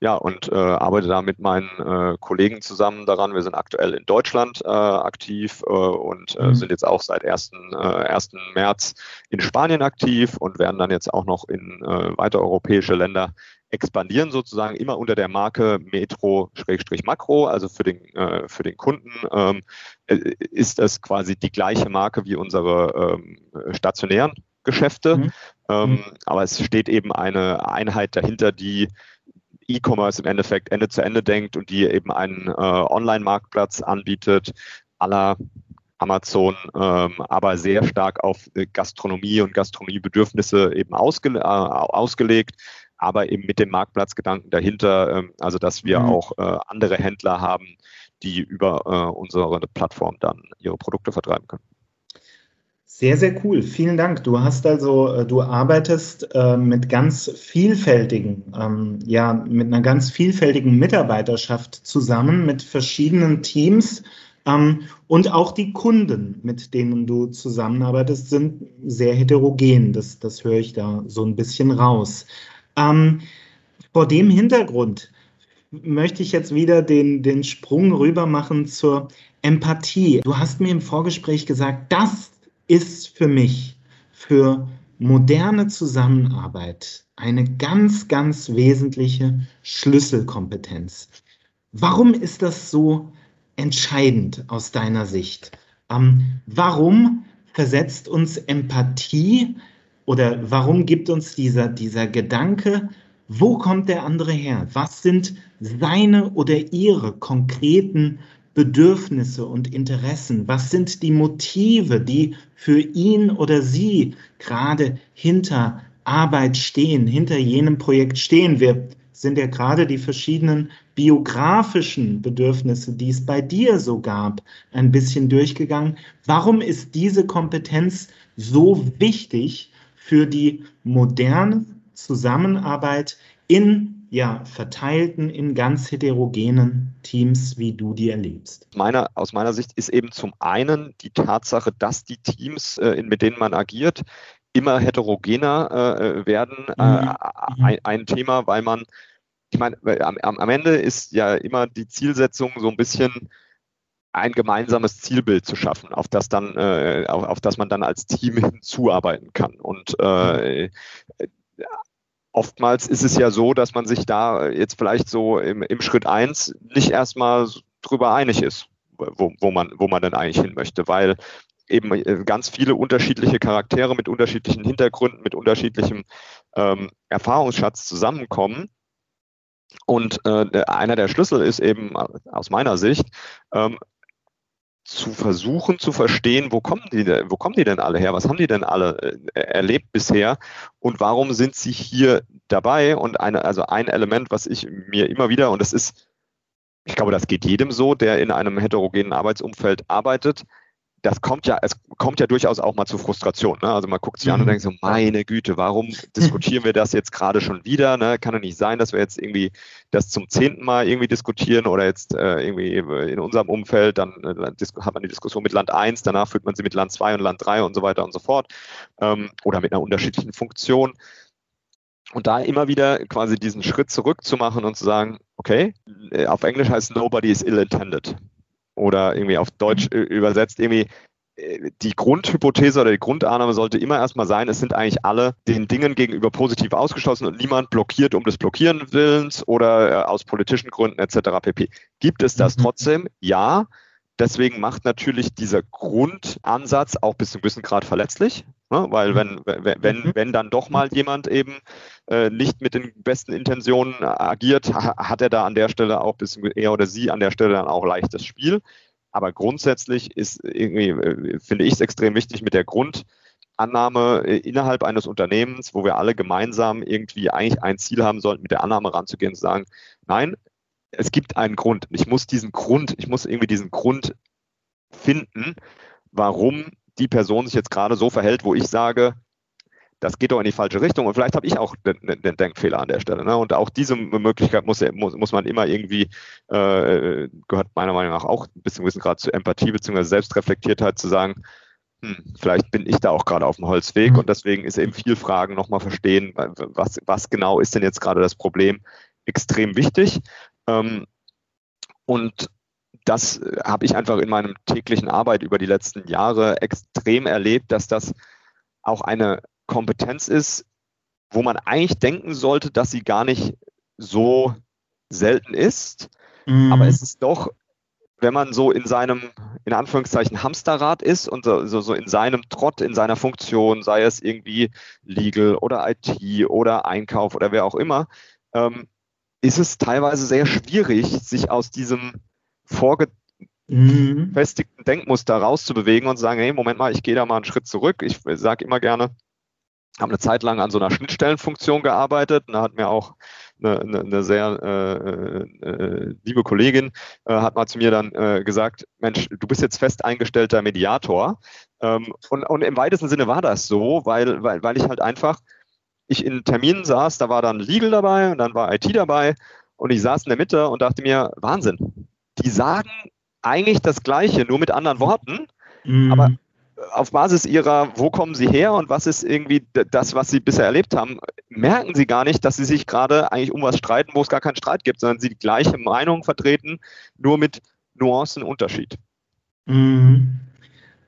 ja, und äh, arbeite da mit meinen äh, Kollegen zusammen daran. Wir sind aktuell in Deutschland äh, aktiv äh, und äh, mhm. sind jetzt auch seit 1. Äh, 1. März in Spanien aktiv und werden dann jetzt auch noch in äh, weitere europäische Länder expandieren, sozusagen immer unter der Marke Metro-Makro, also für den, äh, für den Kunden ähm, äh, ist das quasi die gleiche Marke wie unsere ähm, stationären Geschäfte. Mhm. Ähm, mhm. aber es steht eben eine Einheit dahinter, die E-Commerce im Endeffekt Ende zu Ende denkt und die eben einen äh, Online-Marktplatz anbietet, aller Amazon, ähm, aber sehr stark auf äh, Gastronomie und Gastronomiebedürfnisse eben ausge, äh, ausgelegt, aber eben mit dem Marktplatzgedanken dahinter, ähm, also dass wir mhm. auch äh, andere Händler haben, die über äh, unsere Plattform dann ihre Produkte vertreiben können. Sehr, sehr cool. Vielen Dank. Du hast also, äh, du arbeitest äh, mit ganz vielfältigen, ähm, ja, mit einer ganz vielfältigen Mitarbeiterschaft zusammen, mit verschiedenen Teams. Ähm, und auch die Kunden, mit denen du zusammenarbeitest, sind sehr heterogen. Das, das höre ich da so ein bisschen raus. Ähm, vor dem Hintergrund möchte ich jetzt wieder den, den Sprung rüber machen zur Empathie. Du hast mir im Vorgespräch gesagt, das ist für mich für moderne Zusammenarbeit eine ganz, ganz wesentliche Schlüsselkompetenz. Warum ist das so entscheidend aus deiner Sicht? Ähm, warum versetzt uns Empathie oder warum gibt uns dieser, dieser Gedanke, wo kommt der andere her? Was sind seine oder ihre konkreten Bedürfnisse und Interessen? Was sind die Motive, die für ihn oder sie gerade hinter Arbeit stehen, hinter jenem Projekt stehen? Wir sind ja gerade die verschiedenen biografischen Bedürfnisse, die es bei dir so gab, ein bisschen durchgegangen. Warum ist diese Kompetenz so wichtig für die moderne Zusammenarbeit in ja, verteilten, in ganz heterogenen Teams, wie du die erlebst? Meiner, aus meiner Sicht ist eben zum einen die Tatsache, dass die Teams, äh, mit denen man agiert, immer heterogener äh, werden, äh, mhm. ein, ein, Thema, weil man, ich meine, am, am Ende ist ja immer die Zielsetzung so ein bisschen, ein gemeinsames Zielbild zu schaffen, auf das dann, äh, auf, auf, das man dann als Team hinzuarbeiten kann. Und äh, oftmals ist es ja so, dass man sich da jetzt vielleicht so im, im Schritt eins nicht erstmal drüber einig ist, wo, wo, man, wo man denn eigentlich hin möchte, weil eben äh, ganz viele unterschiedliche Charaktere mit unterschiedlichen Hintergründen, mit unterschiedlichem ähm, Erfahrungsschatz zusammenkommen. Und äh, einer der Schlüssel ist eben aus meiner Sicht, ähm, zu versuchen zu verstehen, wo kommen die denn, wo kommen die denn alle her? Was haben die denn alle äh, erlebt bisher? Und warum sind sie hier dabei? Und eine, also ein Element, was ich mir immer wieder, und das ist, ich glaube, das geht jedem so, der in einem heterogenen Arbeitsumfeld arbeitet, das kommt ja, es kommt ja durchaus auch mal zu Frustration. Ne? Also man guckt sich mhm. an und mhm. denkt so, meine Güte, warum diskutieren wir das jetzt gerade schon wieder? Ne? Kann doch nicht sein, dass wir jetzt irgendwie das zum zehnten Mal irgendwie diskutieren oder jetzt äh, irgendwie in unserem Umfeld, dann äh, hat man die Diskussion mit Land 1, danach führt man sie mit Land 2 und Land 3 und so weiter und so fort ähm, oder mit einer unterschiedlichen Funktion. Und da immer wieder quasi diesen Schritt zurück zu machen und zu sagen, okay, äh, auf Englisch heißt nobody is ill-intended oder irgendwie auf Deutsch mhm. übersetzt, irgendwie äh, die Grundhypothese oder die Grundannahme sollte immer erstmal sein, es sind eigentlich alle den Dingen gegenüber positiv ausgeschlossen und niemand blockiert um des Blockieren Willens oder äh, aus politischen Gründen etc. pp. Gibt es das mhm. trotzdem? Ja. Deswegen macht natürlich dieser Grundansatz auch bis zu einem gewissen Grad verletzlich, ne? weil wenn, wenn, wenn, mhm. wenn dann doch mal jemand eben äh, nicht mit den besten Intentionen agiert, hat er da an der Stelle auch bis er oder sie an der Stelle dann auch leichtes Spiel. Aber grundsätzlich ist irgendwie, äh, finde ich es extrem wichtig mit der Grundannahme äh, innerhalb eines Unternehmens, wo wir alle gemeinsam irgendwie eigentlich ein Ziel haben sollten, mit der Annahme ranzugehen und zu sagen, nein, es gibt einen Grund. Ich muss diesen Grund, ich muss irgendwie diesen Grund finden, warum die Person sich jetzt gerade so verhält, wo ich sage, das geht doch in die falsche Richtung. Und vielleicht habe ich auch den, den, Denkfehler an der Stelle. Ne? Und auch diese Möglichkeit muss, muss, muss man immer irgendwie, äh, gehört meiner Meinung nach auch ein bisschen Wissen gerade zu Empathie bzw. Selbstreflektiertheit zu sagen, hm, vielleicht bin ich da auch gerade auf dem Holzweg mhm. und deswegen ist eben viel Fragen nochmal verstehen, was, was genau ist denn jetzt gerade das Problem, extrem wichtig. Ähm, und das habe ich einfach in meinem täglichen Arbeit über die letzten Jahre extrem erlebt, dass das auch eine Kompetenz ist, wo man eigentlich denken sollte, dass sie gar nicht so selten ist. Mhm. Aber es ist doch, wenn man so in seinem, in Anführungszeichen, Hamsterrad ist und so, so in seinem Trott, in seiner Funktion, sei es irgendwie Legal oder IT oder Einkauf oder wer auch immer, ähm, ist es teilweise sehr schwierig, sich aus diesem vorgefestigten mhm. Denkmuster rauszubewegen und zu sagen, hey, Moment mal, ich gehe da mal einen Schritt zurück. Ich sage immer gerne, habe eine Zeit lang an so einer Schnittstellenfunktion gearbeitet. Da hat mir auch eine, eine, eine sehr äh, äh, liebe Kollegin äh, hat mal zu mir dann äh, gesagt, Mensch, du bist jetzt fest eingestellter Mediator. Ähm, und, und im weitesten Sinne war das so, weil, weil, weil ich halt einfach, ich in Terminen saß, da war dann Legal dabei und dann war IT dabei und ich saß in der Mitte und dachte mir, Wahnsinn, die sagen eigentlich das Gleiche, nur mit anderen Worten, mhm. aber auf Basis ihrer, wo kommen sie her und was ist irgendwie das, was sie bisher erlebt haben, merken sie gar nicht, dass sie sich gerade eigentlich um was streiten, wo es gar keinen Streit gibt, sondern sie die gleiche Meinung vertreten, nur mit Nuancen Unterschied. Mhm.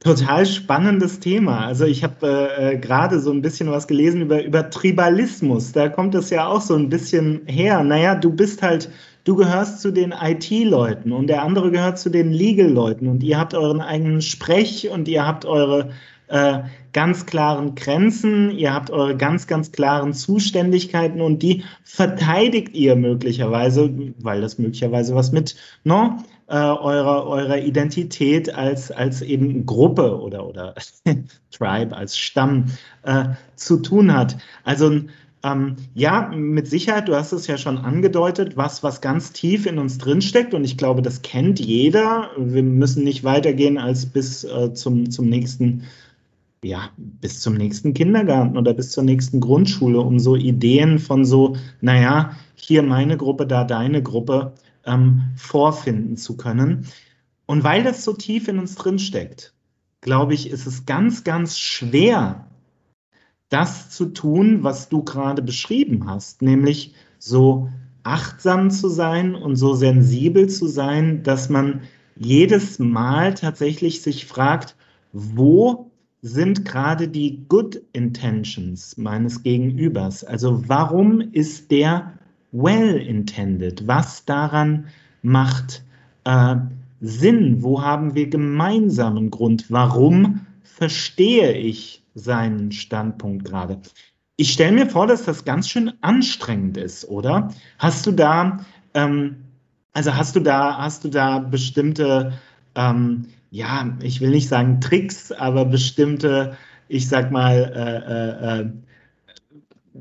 Total spannendes Thema. Also ich habe äh, äh, gerade so ein bisschen was gelesen über, über Tribalismus. Da kommt es ja auch so ein bisschen her. Naja, du bist halt du gehörst zu den IT-Leuten und der andere gehört zu den Legal-Leuten und ihr habt euren eigenen Sprech und ihr habt eure äh, ganz klaren Grenzen, ihr habt eure ganz, ganz klaren Zuständigkeiten und die verteidigt ihr möglicherweise, weil das möglicherweise was mit no, äh, eurer, eurer Identität als, als eben Gruppe oder, oder Tribe, als Stamm äh, zu tun hat. Also ähm, ja, mit Sicherheit, du hast es ja schon angedeutet, was, was ganz tief in uns drinsteckt und ich glaube, das kennt jeder. Wir müssen nicht weitergehen als bis äh, zum, zum nächsten, ja, bis zum nächsten Kindergarten oder bis zur nächsten Grundschule, um so Ideen von so, naja, hier meine Gruppe, da deine Gruppe ähm, vorfinden zu können. Und weil das so tief in uns drinsteckt, glaube ich, ist es ganz, ganz schwer, das zu tun, was du gerade beschrieben hast, nämlich so achtsam zu sein und so sensibel zu sein, dass man jedes Mal tatsächlich sich fragt, wo sind gerade die Good Intentions meines Gegenübers? Also warum ist der well intended? Was daran macht äh, Sinn? Wo haben wir gemeinsamen Grund? Warum verstehe ich seinen Standpunkt gerade. Ich stelle mir vor, dass das ganz schön anstrengend ist, oder? Hast du da, ähm, also hast du da, hast du da bestimmte, ähm, ja, ich will nicht sagen Tricks, aber bestimmte, ich sag mal, äh, äh, äh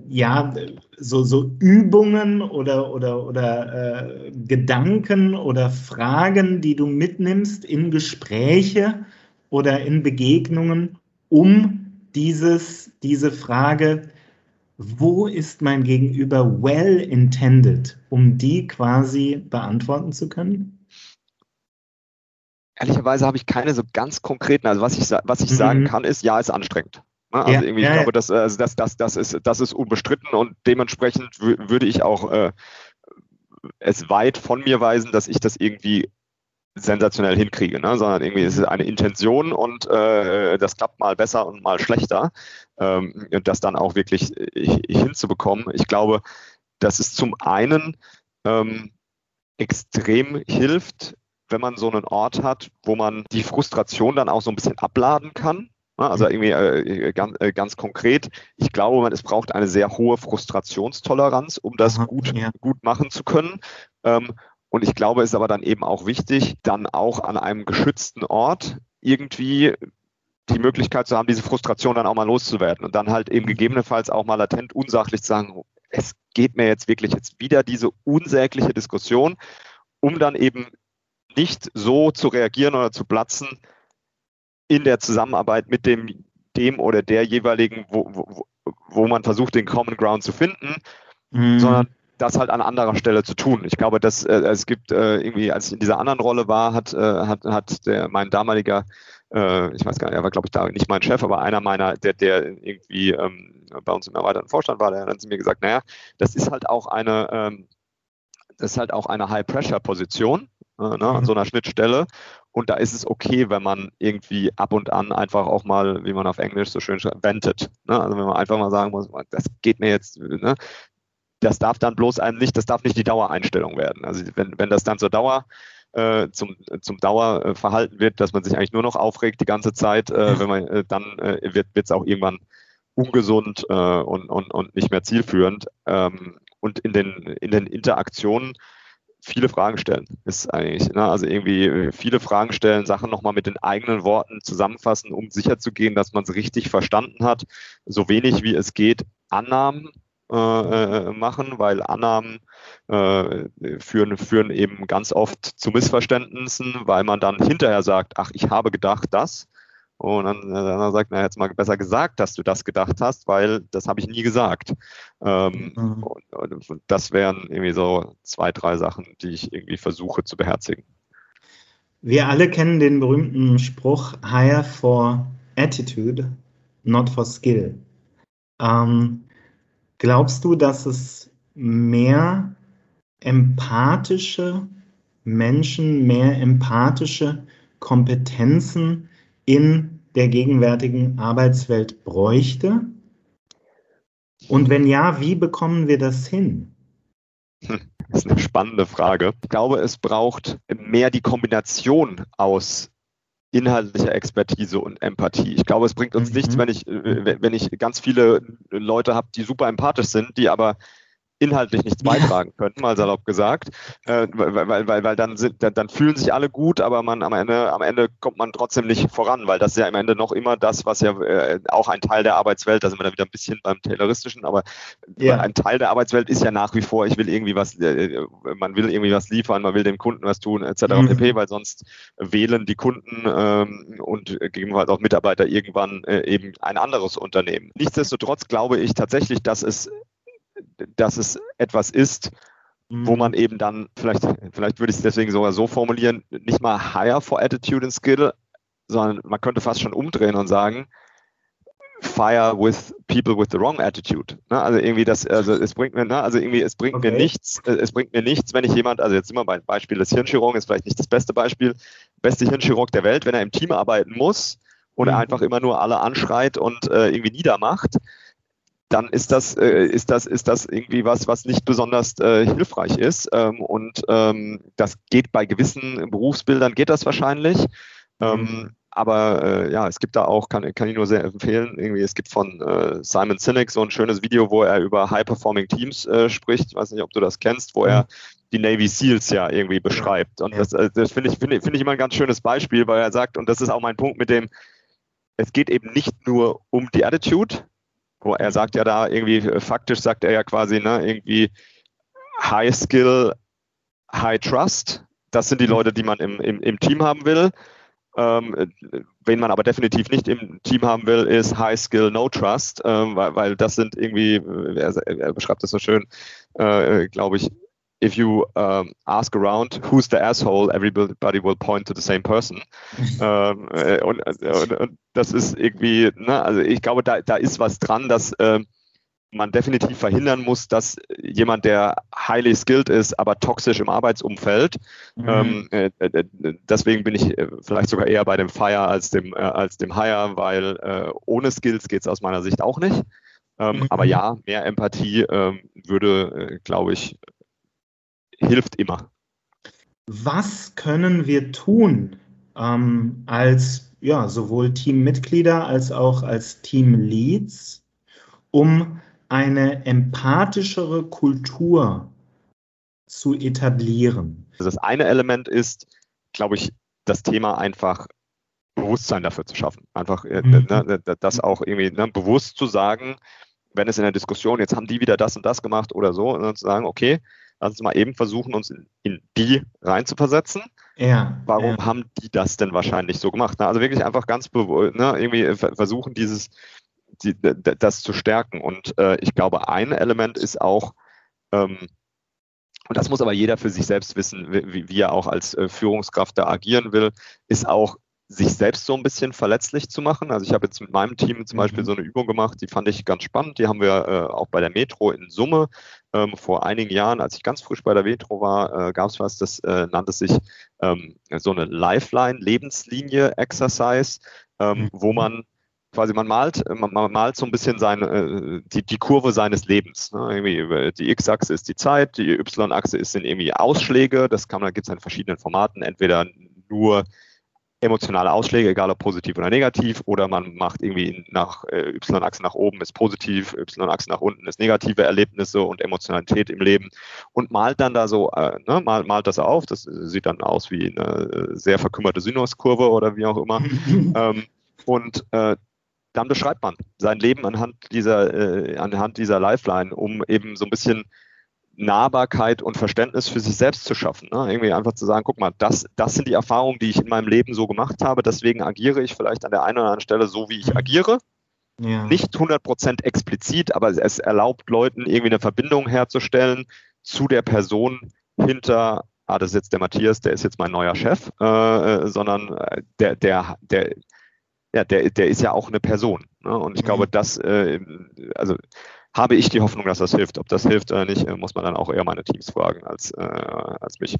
ja, so, so Übungen oder, oder, oder äh, Gedanken oder Fragen, die du mitnimmst in Gespräche oder in Begegnungen, um dieses, diese Frage, wo ist mein Gegenüber well intended, um die quasi beantworten zu können? Ehrlicherweise habe ich keine so ganz konkreten, also was ich, was ich mhm. sagen kann, ist, ja, ist anstrengend. Ne? Also ja, irgendwie, ja, ich glaube, das, also das, das, das, ist, das ist unbestritten und dementsprechend würde ich auch äh, es weit von mir weisen, dass ich das irgendwie sensationell hinkriege, ne? sondern irgendwie ist es eine Intention und äh, das klappt mal besser und mal schlechter. Ähm, und das dann auch wirklich äh, hinzubekommen. Ich glaube, dass es zum einen ähm, extrem hilft, wenn man so einen Ort hat, wo man die Frustration dann auch so ein bisschen abladen kann. Ne? Also irgendwie äh, ganz, äh, ganz, konkret, ich glaube, man, es braucht eine sehr hohe Frustrationstoleranz, um das gut, ja. gut machen zu können. Ähm, und ich glaube, es ist aber dann eben auch wichtig, dann auch an einem geschützten Ort irgendwie die Möglichkeit zu haben, diese Frustration dann auch mal loszuwerden und dann halt eben gegebenenfalls auch mal latent unsachlich zu sagen, es geht mir jetzt wirklich jetzt wieder diese unsägliche Diskussion, um dann eben nicht so zu reagieren oder zu platzen in der Zusammenarbeit mit dem, dem oder der jeweiligen, wo, wo, wo man versucht, den Common Ground zu finden, mhm. sondern das halt an anderer Stelle zu tun. Ich glaube, dass äh, es gibt äh, irgendwie, als ich in dieser anderen Rolle war, hat, äh, hat, hat der, mein damaliger, äh, ich weiß gar nicht, er war glaube ich da nicht mein Chef, aber einer meiner, der, der irgendwie ähm, bei uns im erweiterten Vorstand war, der hat dann zu mir gesagt, naja, das ist halt auch eine, ähm, das ist halt auch eine High-Pressure-Position äh, ne, mhm. an so einer Schnittstelle. Und da ist es okay, wenn man irgendwie ab und an einfach auch mal, wie man auf Englisch so schön schreibt, ventet. Ne? Also wenn man einfach mal sagen muss, das geht mir jetzt, ne? Das darf dann bloß einem nicht, das darf nicht die Dauereinstellung werden. Also wenn, wenn das dann zur Dauer äh, zum, zum Dauerverhalten wird, dass man sich eigentlich nur noch aufregt die ganze Zeit, äh, wenn man äh, dann äh, wird es auch irgendwann ungesund äh, und, und, und nicht mehr zielführend. Ähm, und in den, in den Interaktionen viele Fragen stellen. Ist eigentlich, ne? also irgendwie äh, viele Fragen stellen, Sachen nochmal mit den eigenen Worten zusammenfassen, um sicherzugehen, dass man es richtig verstanden hat. So wenig wie es geht, Annahmen äh, äh, machen, weil Annahmen äh, führen, führen eben ganz oft zu Missverständnissen, weil man dann hinterher sagt, ach, ich habe gedacht das. Und dann, dann sagt, na, jetzt mal besser gesagt, dass du das gedacht hast, weil das habe ich nie gesagt. Ähm, mhm. und, und das wären irgendwie so zwei, drei Sachen, die ich irgendwie versuche zu beherzigen. Wir alle kennen den berühmten Spruch, hire for attitude, not for skill. Ähm, Glaubst du, dass es mehr empathische Menschen, mehr empathische Kompetenzen in der gegenwärtigen Arbeitswelt bräuchte? Und wenn ja, wie bekommen wir das hin? Das ist eine spannende Frage. Ich glaube, es braucht mehr die Kombination aus inhaltlicher Expertise und Empathie. Ich glaube, es bringt uns mhm. nichts, wenn ich, äh, wenn ich ganz viele Leute habe, die super empathisch sind, die aber inhaltlich nichts beitragen ja. können, mal salopp gesagt, äh, weil, weil, weil, weil dann, sind, dann, dann, fühlen sich alle gut, aber man am Ende, am Ende kommt man trotzdem nicht voran, weil das ist ja am Ende noch immer das, was ja äh, auch ein Teil der Arbeitswelt, da sind wir dann wieder ein bisschen beim Tayloristischen, aber ja. ein Teil der Arbeitswelt ist ja nach wie vor, ich will irgendwie was, äh, man will irgendwie was liefern, man will dem Kunden was tun, etc. Mhm. pp, weil sonst wählen die Kunden ähm, und gegebenenfalls auch Mitarbeiter irgendwann äh, eben ein anderes Unternehmen. Nichtsdestotrotz glaube ich tatsächlich, dass es dass es etwas ist, mhm. wo man eben dann, vielleicht, vielleicht würde ich es deswegen sogar so formulieren, nicht mal higher for attitude and skill, sondern man könnte fast schon umdrehen und sagen, fire with people with the wrong attitude. Ne? Also irgendwie das, also es bringt mir, ne? also irgendwie es bringt okay. mir nichts, äh, es bringt mir nichts, wenn ich jemand, also jetzt immer beim Beispiel des Hirnchirurgen, ist vielleicht nicht das beste Beispiel, beste Hirnchirurg der Welt, wenn er im Team arbeiten muss und mhm. er einfach immer nur alle anschreit und äh, irgendwie niedermacht, dann ist das, äh, ist das, ist das irgendwie was, was nicht besonders äh, hilfreich ist. Ähm, und ähm, das geht bei gewissen Berufsbildern, geht das wahrscheinlich. Ähm, mhm. aber äh, ja, es gibt da auch, kann, kann ich nur sehr empfehlen, irgendwie, es gibt von äh, Simon Sinek so ein schönes Video, wo er über High-Performing Teams äh, spricht. Ich weiß nicht, ob du das kennst, wo mhm. er die Navy SEALs ja irgendwie beschreibt. Und das, äh, das finde ich, finde find ich immer ein ganz schönes Beispiel, weil er sagt, und das ist auch mein Punkt mit dem, es geht eben nicht nur um die Attitude, er sagt ja da irgendwie, äh, faktisch sagt er ja quasi, ne, irgendwie High Skill, High Trust. Das sind die. Leute, die man im, im, im Team haben will. Ähm, wen man aber definitiv nicht im Team haben will, ist High Skill, No Trust, ähm, weil, weil das sind irgendwie, äh, er, er beschreibt das so schön, äh, glaube ich, if you um, ask around who's the asshole, everybody will point to the same person. ähm, äh, und, und, und, das ist irgendwie, ne, also ich glaube, da, da ist was dran, dass äh, man definitiv verhindern muss, dass jemand, der highly skilled ist, aber toxisch im Arbeitsumfeld, mhm. ähm, äh, äh deswegen bin ich äh, vielleicht sogar eher bei dem Fire als dem, äh, als dem Hire, weil äh, ohne Skills geht es aus meiner Sicht auch nicht. Ähm, mhm. Aber ja, mehr Empathie ähm, würde, glaube ich, hilft immer. Was können wir tun ähm, als ja, sowohl Teammitglieder als auch als Teamleads, um eine empathischere Kultur zu etablieren? Also das eine Element ist, glaube ich, das Thema einfach Bewusstsein dafür zu schaffen. Einfach äh, mhm. ne, das auch irgendwie ne, bewusst zu sagen, wenn es in der Diskussion, jetzt haben die wieder das und das gemacht oder so, und dann zu sagen, okay, Lass uns mal eben versuchen, uns in, in die reinzuversetzen. Ja, Warum ja. haben die das denn wahrscheinlich so gemacht? Also wirklich einfach ganz ne, irgendwie versuchen, dieses, die, das zu stärken. Und äh, ich glaube, ein Element ist auch, ähm, und das muss aber jeder für sich selbst wissen, wie, wie er auch als äh, Führungskraft da agieren will, ist auch sich selbst so ein bisschen verletzlich zu machen. Also ich habe jetzt mit meinem Team zum Beispiel mhm. so eine Übung gemacht, die fand ich ganz spannend. Die haben wir äh, auch bei der Metro in Summe ähm, vor einigen Jahren, als ich ganz frisch bei der Metro war, äh, gab es was, das äh, nannte sich ähm, so eine Lifeline-Lebenslinie-Exercise, ähm, mhm. wo man quasi man malt, man, man, malt so ein bisschen seine, äh, die, die Kurve seines Lebens. Ne? Irgendwie die X-Achse ist die Zeit, die Y-Achse sind irgendwie Ausschläge. Das kann man, gibt es in verschiedenen Formaten, entweder nur emotionale Ausschläge, egal ob positiv oder negativ, oder man macht irgendwie nach äh, Y-Achse nach oben ist positiv, Y-Achse nach unten ist negative Erlebnisse und Emotionalität im Leben und malt dann da so, äh, ne, malt, malt das auf. Das sieht dann aus wie eine sehr verkümmerte Sinuskurve oder wie auch immer. ähm, und äh, dann beschreibt man sein Leben anhand dieser, äh, anhand dieser Lifeline, um eben so ein bisschen Nahbarkeit und Verständnis für sich selbst zu schaffen. Ne? Irgendwie einfach zu sagen, guck mal, das, das sind die Erfahrungen, die ich in meinem Leben so gemacht habe, deswegen agiere ich vielleicht an der einen oder anderen Stelle so, wie ich agiere. Ja. Nicht 100% explizit, aber es erlaubt Leuten irgendwie eine Verbindung herzustellen zu der Person hinter, ah, das ist jetzt der Matthias, der ist jetzt mein neuer Chef, äh, äh sondern äh, der, der, der, ja, der, der ist ja auch eine Person. Ne? Und ich mhm. glaube, das, äh, also habe ich die Hoffnung, dass das hilft. Ob das hilft oder nicht, äh, muss man dann auch eher meine Teams fragen als, äh, als mich.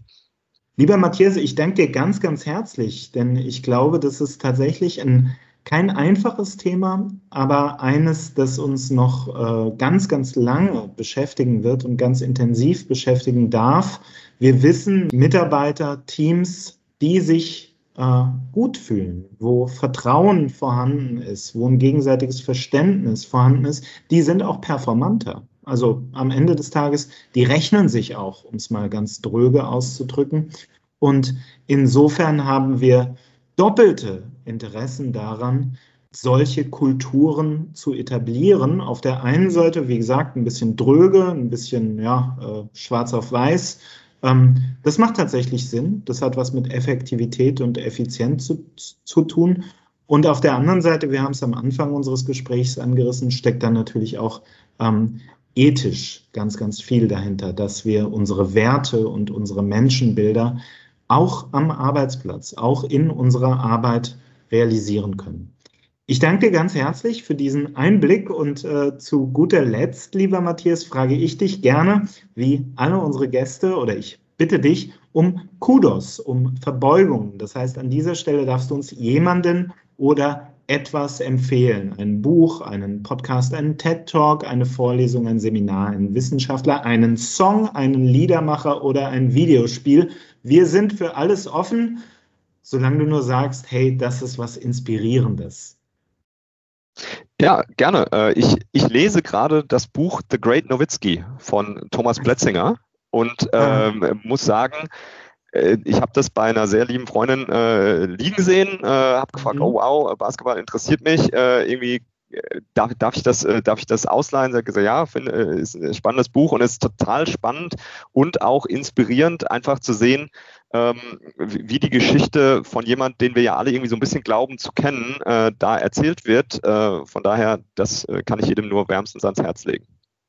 Lieber Matthias, ich danke dir ganz, ganz herzlich, denn ich glaube, das ist tatsächlich ein, kein einfaches Thema, aber eines, das uns noch äh, ganz, ganz lange beschäftigen wird und ganz intensiv beschäftigen darf. Wir wissen, Mitarbeiter, Teams, die sich äh, gut fühlen, wo Vertrauen vorhanden ist, wo ein gegenseitiges Verständnis vorhanden ist, die sind auch performanter. Also am Ende des Tages, die rechnen sich auch, um es mal ganz dröge auszudrücken. Und insofern haben wir doppelte Interessen daran, solche Kulturen zu etablieren. Auf der einen Seite, wie gesagt, ein bisschen dröge, ein bisschen ja, äh, schwarz auf weiß, ähm, das macht tatsächlich Sinn. Das hat was mit Effektivität und Effizienz zu, zu tun. Und auf der anderen Seite, wir haben es am Anfang unseres Gesprächs angerissen, steckt dann natürlich auch ähm, ethisch ganz, ganz viel dahinter, dass wir unsere Werte und unsere Menschenbilder auch am Arbeitsplatz, auch in unserer Arbeit realisieren können. Ich danke dir ganz herzlich für diesen Einblick und äh, zu guter Letzt, lieber Matthias, frage ich dich gerne, wie alle unsere Gäste oder ich bitte dich um Kudos, um Verbeugung. Das heißt, an dieser Stelle darfst du uns jemanden oder etwas empfehlen. Ein Buch, einen Podcast, einen TED-Talk, eine Vorlesung, ein Seminar, einen Wissenschaftler, einen Song, einen Liedermacher oder ein Videospiel. Wir sind für alles offen, solange du nur sagst, hey, das ist was Inspirierendes. Ja, gerne. Äh, ich, ich lese gerade das Buch The Great Nowitzki von Thomas Pletzinger und ah. ähm, muss sagen, äh, ich habe das bei einer sehr lieben Freundin äh, liegen sehen, äh, habe gefragt, mhm. oh wow, Basketball interessiert mich, äh, irgendwie darf, darf, ich das, darf ich das ausleihen? Hat gesagt, ja, finde, ist ein spannendes Buch und es ist total spannend und auch inspirierend, einfach zu sehen, ähm, wie die Geschichte von jemand, den wir ja alle irgendwie so ein bisschen glauben zu kennen, äh, da erzählt wird. Äh, von daher, das äh, kann ich jedem nur wärmstens ans Herz legen.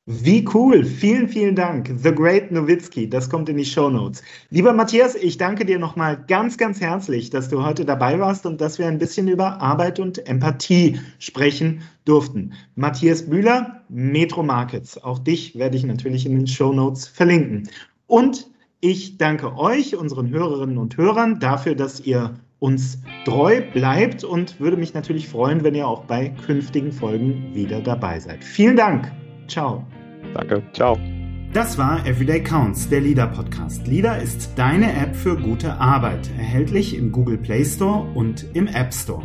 Wie cool. Vielen, vielen Dank. The Great Nowitzki. Das kommt in die Show Notes. Lieber Matthias, ich danke dir nochmal ganz, ganz herzlich, dass du heute dabei warst und dass wir ein bisschen über Arbeit und Empathie sprechen durften. Matthias Bühler, Metro Markets. Auch dich werde ich natürlich in den Show Notes verlinken. Und ich danke euch, unseren Hörerinnen und Hörern, dafür, dass ihr uns treu bleibt und würde mich natürlich freuen, wenn ihr auch bei künftigen Folgen wieder dabei seid. Vielen Dank. Ciao. Danke. Ciao. Das war Everyday Counts, der LIDA Podcast. LIDA ist deine App für gute Arbeit, erhältlich im Google Play Store und im App Store.